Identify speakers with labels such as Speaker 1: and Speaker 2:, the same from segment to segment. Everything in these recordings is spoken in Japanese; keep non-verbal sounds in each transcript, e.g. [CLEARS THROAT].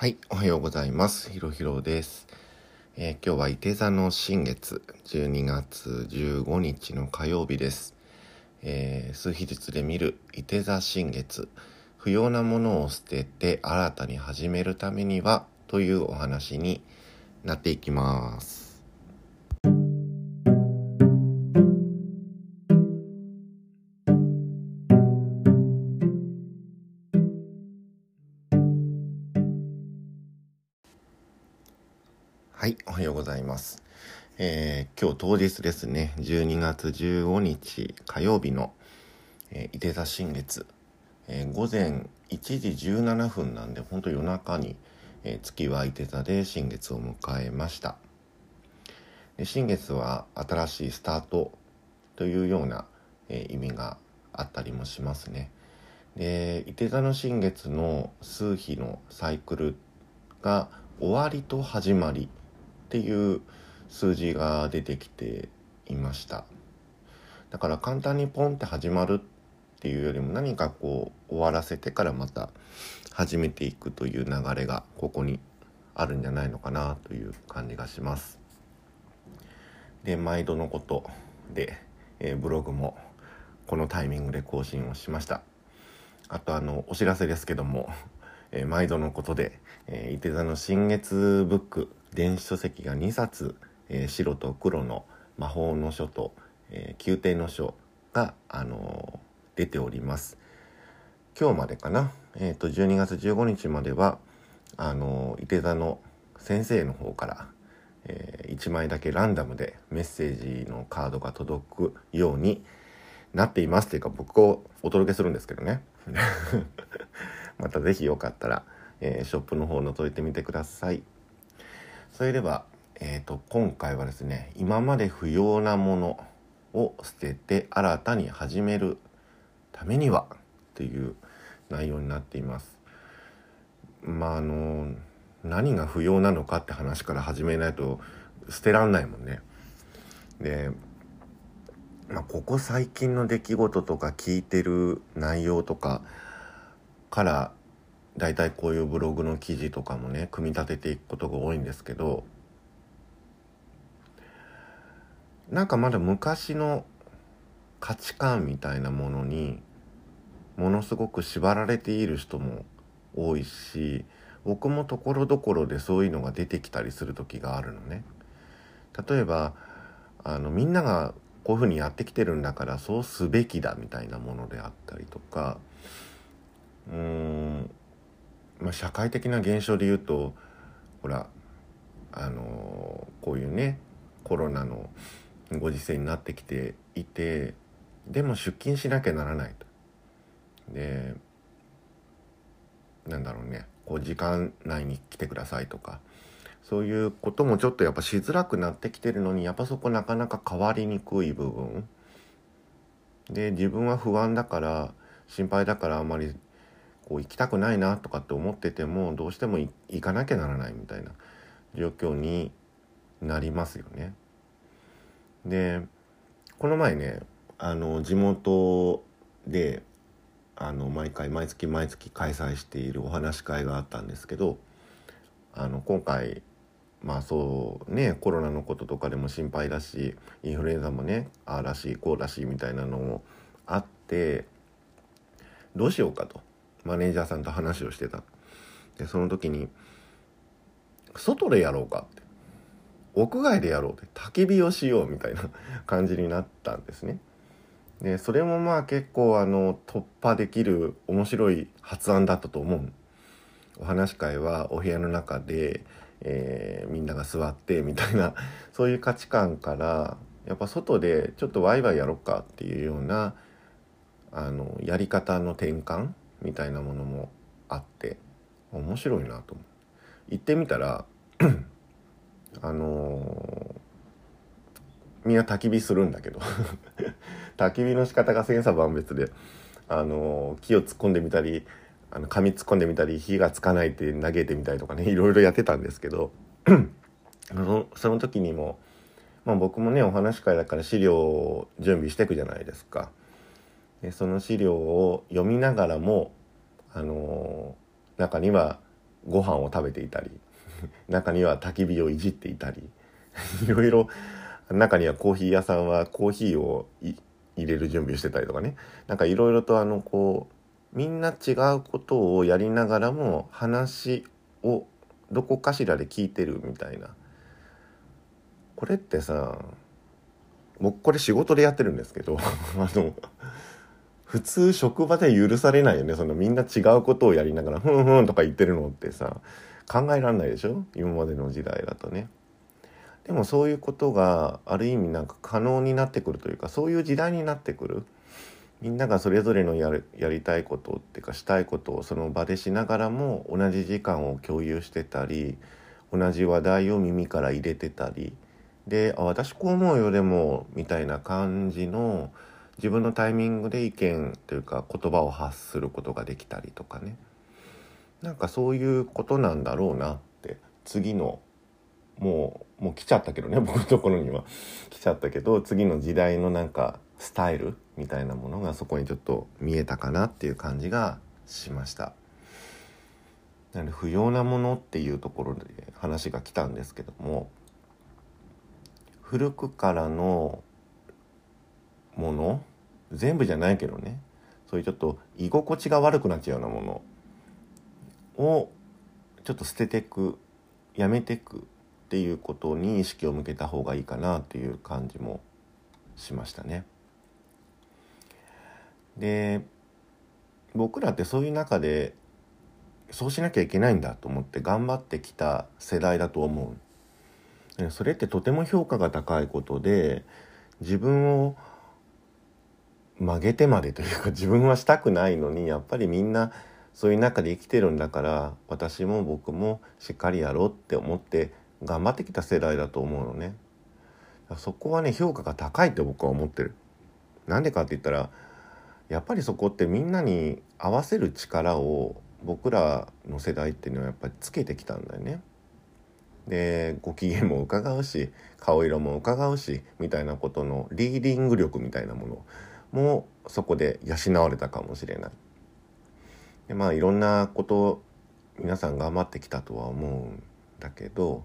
Speaker 1: はい、おはようございます。ひろひろです。えー今日は伊手座の新月、12月15日の火曜日です。えー数日術で見る伊手座新月、不要なものを捨てて新たに始めるためにはというお話になっていきます。はい、おはようございます。えー今日当日ですね、12月15日火曜日の、えー、伊手座新月、えー午前1時17分なんで、本当夜中に、えー月は伊手座で新月を迎えました。で新月は新しいスタートというような、えー意味があったりもしますね。で、伊手座の新月の数比のサイクルが終わりと始まりっていう数字が出てきていました。だから簡単にポンって始まるっていうよりも何かこう終わらせてからまた始めていくという流れがここにあるんじゃないのかなという感じがします。で毎度のことで、えーブログもこのタイミングで更新をしました。あとあのお知らせですけども、えー毎度のことで、えー、伊手座の新月ブック電子書籍が2冊、えー白と黒の魔法の書と、えー宮廷の書が、あのー出ております。今日までかな、えー、と12月15日まではあのー伊手座の先生の方から、え1枚だけランダムでメッセージのカードが届くようになっています。っていうか僕をお届けするんですけどね。[LAUGHS] またぜひよかったら、えーショップの方覗いてみてください。それでは、えー、と今回はですね今まで不要なものを捨てて新たに始めるためにはという内容になっています。まああの何が不要なのかって話から始めないと捨てらんないもんね。でまあ、ここ最近の出来事とか聞いてる内容とかからだいたいこういうブログの記事とかもね組み立てていくことが多いんですけどなんかまだ昔の価値観みたいなものにものすごく縛られている人も多いし僕もところどころでそういうのが出てきたりする時があるのね。例えばあのみんながこういうふうにやってきてるんだからそうすべきだみたいなものであったりとかうーん、まあ、社会的な現象で言うとほらあのこういうねコロナのご時世になってきていてでも出勤しなきゃならないと。でなんだろうねこう時間内に来てくださいとかそういうこともちょっとやっぱしづらくなってきてるのにやっぱそこなかなか変わりにくい部分で自分は不安だから心配だからあまりこう行きたくないなとかって思っててもどうしても行かなきゃならないみたいな状況になりますよね。でこの前ねあの地元であの毎回毎月毎月開催しているお話し会があったんですけどあの今回まあそうねコロナのこととかでも心配だしインフルエンザもねああらしいこうらしいみたいなのもあってどうしようかとマネージャーさんと話をしてた。でその時に外でやろうかって屋外でやろうって焚き火をしようみたいな [LAUGHS] 感じになったんですね。でそれもまあ結構あの突破できる面白い発案だったと思う。お話し会はお部屋の中で、えーみんなが座ってみたいな [LAUGHS] そういう価値観からやっぱ外でちょっとワイワイやろうかっていうようなあのやり方の転換みたいなものもあって面白いなと思う行ってみたら [CLEARS THROAT] あのーみんな焚き火するんだけど [LAUGHS] 焚き火の仕方が千差万別であの木を突っ込んでみたりあの紙突っ込んでみたり火がつかないって投げてみたりとかねいろいろやってたんですけど [CLEARS THROAT] そのその時にも、まあ、僕もねお話し会だから資料を準備していくじゃないですか。その資料を読みながらもあの中にはご飯を食べていたり [LAUGHS] 中には焚き火をいじっていたり [LAUGHS] いろいろ中にはコーヒー屋さんはコーヒーを入れる準備をしてたりとかね。なんかいろいろとあのこうみんな違うことをやりながらも話をどこかしらで聞いてるみたいな。これってさ僕これ仕事でやってるんですけど [LAUGHS] あの普通職場で許されないよね。そのみんな違うことをやりながら「ふんふん」とか言ってるのってさ考えられないでしょ？今までの時代だとね。でもそういうことがある意味なんか可能になってくるというかそういう時代になってくる。みんながそれぞれのやるやりたいことっていうかしたいことをその場でしながらも同じ時間を共有してたり同じ話題を耳から入れてたり。であ私こう思うよでもみたいな感じの自分のタイミングで意見というか言葉を発することができたりとかねなんかそういうことなんだろうなって次のもうもう来ちゃったけどね [LAUGHS] 僕のところには来ちゃったけど次の時代のなんかスタイルみたいなものがそこにちょっと見えたかなっていう感じがしました。なので不要なものっていうところで話が来たんですけども古くからのもの全部じゃないけどねそういうちょっと居心地が悪くなっちゃうようなものをちょっと捨ててくやめてくっていうことに意識を向けた方がいいかなっていう感じもしましたね。で僕らってそういう中でそうしなきゃいけないんだと思って頑張ってきた世代だと思う。それってとても評価が高いことで自分を曲げてまでというか自分はしたくないのに [LAUGHS] やっぱりみんなそういう中で生きてるんだから私も僕もしっかりやろうって思って頑張ってきた世代だと思うのね。そこはね評価が高いって僕は思ってる。なんでかって言ったらやっぱりそこってみんなに合わせる力を僕らの世代っていうのはやっぱりつけてきたんだよね。でご機嫌も伺うし顔色も伺うしみたいなことのリーディング力みたいなもの。もそこで養われたかもしれない。でまあいろんなこと皆さん頑張ってきたとは思うんだけど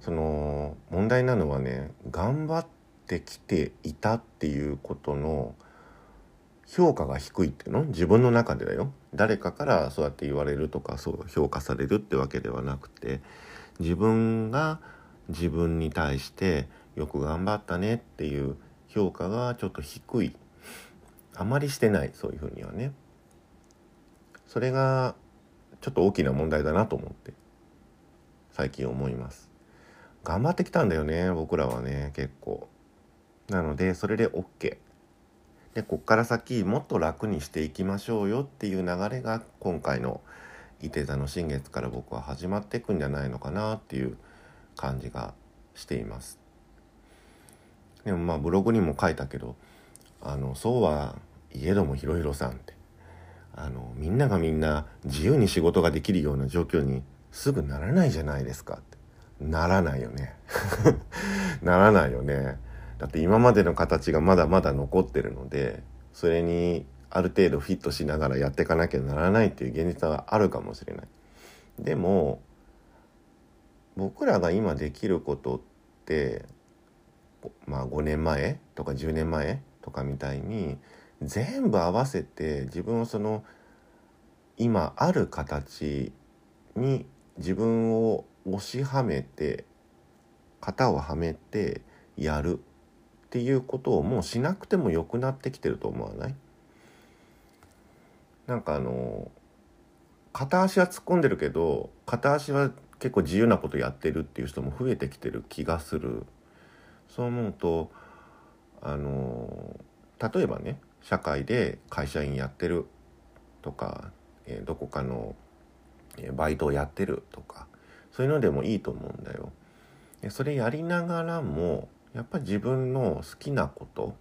Speaker 1: その問題なのはね頑張ってきていたっていうことの評価が低いっていうの？自分の中でだよ。誰かからそうやって言われるとかそう評価されるってわけではなくて自分が自分に対してよく頑張ったねっていう評価がちょっと低い。あまりしてないそういうふうにはね。それがちょっと大きな問題だなと思って最近思います。頑張ってきたんだよね僕らはね結構。なのでそれで OK でこっから先もっと楽にしていきましょうよっていう流れが今回の伊手座の新月から僕は始まっていくんじゃないのかなっていう感じがしています。でもまあブログにも書いたけどあのそうはいえどもひろひろさんって。あのみんながみんな自由に仕事ができるような状況にすぐならないじゃないですかって。ならないよね。[LAUGHS] ならないよね。だって今までの形がまだまだ残ってるのでそれにある程度フィットしながらやっていかなきゃならないっていう現実はあるかもしれない。でも僕らが今できることってまあ5年前とか10年前とかみたいに全部合わせて自分をその今ある形に自分を押しはめて型をはめてやるっていうことをもうしなくてもよくなってきてると思わない？なんかあの片足は突っ込んでるけど片足は結構自由なことやってるっていう人も増えてきてる気がする。そう思うとあの例えばね社会で会社員やってるとか、え、どこかのバイトをやってるとかそういうのでもいいと思うんだよ。それやりながらもやっぱり自分の好きなこと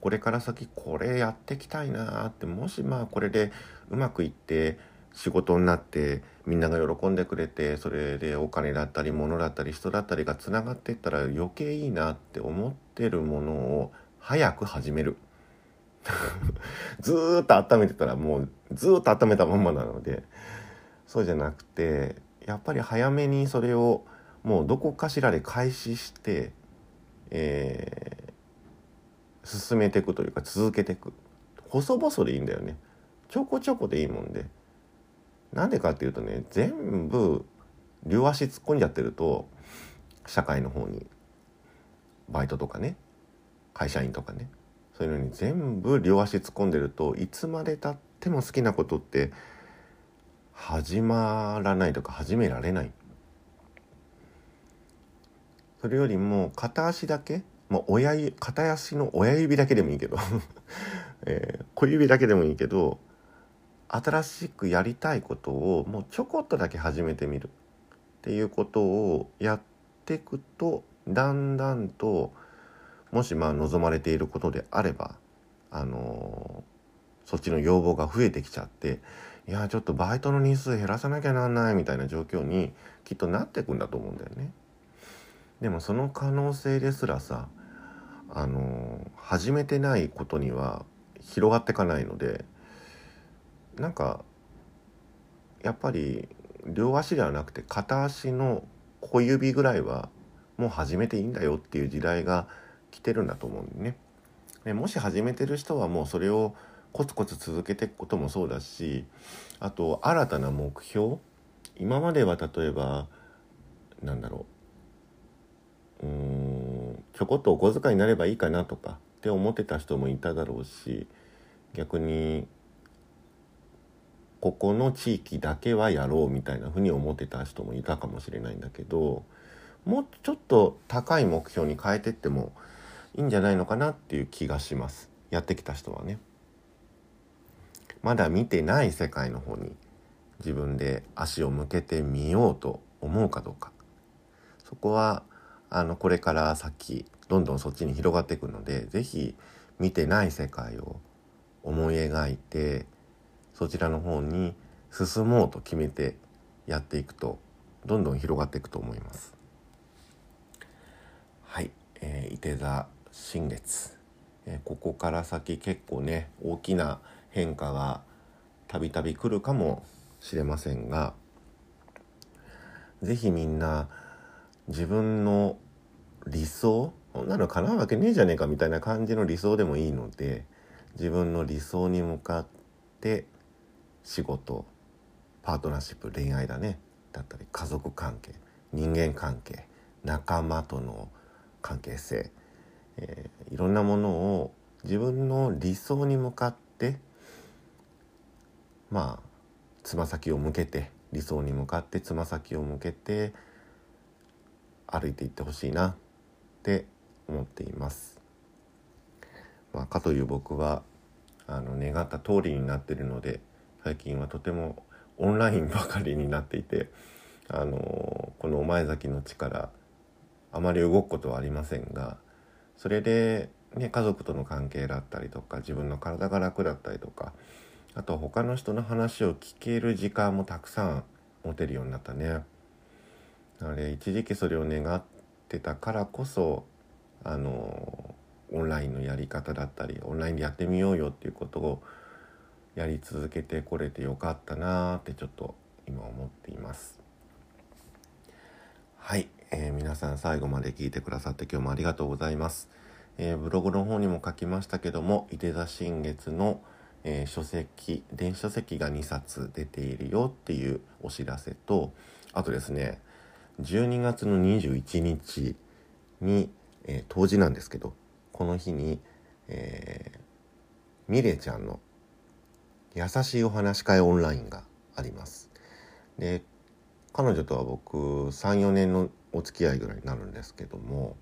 Speaker 1: これから先これやっていきたいなってもしまあこれでうまくいって仕事になってみんなが喜んでくれてそれでお金だったり物だったり人だったりがつながっていったら余計いいなって思ってるものを早く始める。[LAUGHS] ずっと温めてたらもうずっと温めたまんまなのでそうじゃなくてやっぱり早めにそれをもうどこかしらで開始して、えー、進めていくというか続けていく。細々でいいんだよね。ちょこちょこでいいもんで。なんでかっていうとね全部両足突っ込んじゃってると社会の方に。バイトとかね会社員とかねそういうのに全部両足突っ込んでるといつまでたっても好きなことって始まらないとか始められない。それよりも片足だけ、まあ、親片足の親指だけでもいいけど [LAUGHS] えー、小指だけでもいいけど新しくやりたいことをもうちょこっとだけ始めてみるっていうことをやっていくとだんだんともしまあ望まれていることであればあのー、そっちの要望が増えてきちゃっていやちょっとバイトの日数減らさなきゃなんないみたいな状況にきっとなってくんだと思うんだよね。でもその可能性ですらさあのー、始めてないことには広がっていかないのでなんかやっぱり両足ではなくて片足の小指ぐらいはもう始めていいんだよっていう時代が来てるんだと思うんでね。でもし始めてる人はもうそれをコツコツ続けていくこともそうだしあと新たな目標今までは例えばなんだろううんちょこっとお小遣いになればいいかなとかって思ってた人もいただろうし逆にここの地域だけはやろうみたいなふうに思ってた人もいたかもしれないんだけどもうちょっと高い目標に変えてってもいいんじゃないのかなっていう気がしますやってきた人はね。まだ見てない世界の方に自分で足を向けてみようと思うかどうかそこはあのこれから先どんどんそっちに広がっていくので是非見てない世界を思い描いてそちらの方に進もうと決めてやっていくとどんどん広がっていくと思います。えー、伊手座新月、えー、ここから先結構ね大きな変化がたびたび来るかもしれませんが是非みんな自分の理想こんなの叶うわけねえじゃねえかみたいな感じの理想でもいいので自分の理想に向かって仕事パートナーシップ恋愛だね。だったり家族関係人間関係仲間との関係性、えー、いろんなものを自分の理想に向かってまあつま先を向けて理想に向かってつま先を向けて歩いていってほしいなって思っています。まあ、かという僕はあの願った通りになってるので最近はとてもオンラインばかりになっていてあのこの前崎の力あまり動くことはありませんがそれで、ね、家族との関係だったりとか自分の体が楽だったりとかあと他の人の話を聞ける時間もたくさん持てるようになったね。なので一時期それを願ってたからこそあのオンラインのやり方だったりオンラインでやってみようよっていうことをやり続けてこれてよかったなーってちょっと今思っています。はい、えー、皆さん最後まで聞いてくださって今日もありがとうございます。えー、ブログの方にも書きましたけども、いて座新月の「えー、書籍電子書籍が2冊出ているよっていうお知らせとあとですね12月の21日に、えー、当時なんですけどこの日に、えー、ミレちゃんの優しいお話し会オンラインがあります。で彼女とは僕34年のお付き合いぐらいになるんですけども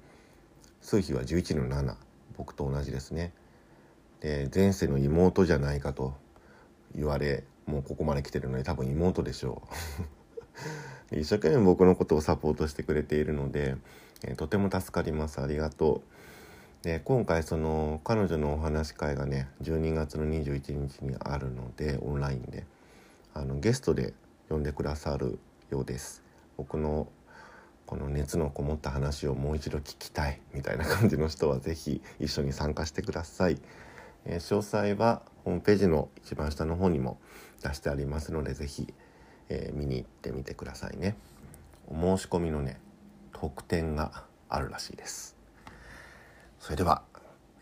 Speaker 1: 数比は11の7僕と同じですね。で前世の妹じゃないかと言われもうここまで来てるので多分妹でしょう。[LAUGHS] 一生懸命僕のことをサポートしてくれているので、え、とても助かります。ありがとう。で今回その彼女のお話会がね12月の21日にあるのでオンラインであのゲストで呼んでくださるようです。僕のこの熱のこもった話をもう一度聞きたいみたいな感じの人は是非一緒に参加してください。え詳細はホームページの一番下の方にも出してありますので是非、えー、見に行ってみてくださいね。お申し込みのね特典があるらしいです。それでは、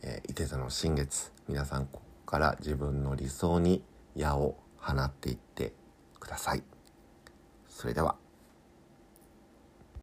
Speaker 1: えー、伊手座の新月皆さんここから自分の理想に矢を放っていってください。それでは。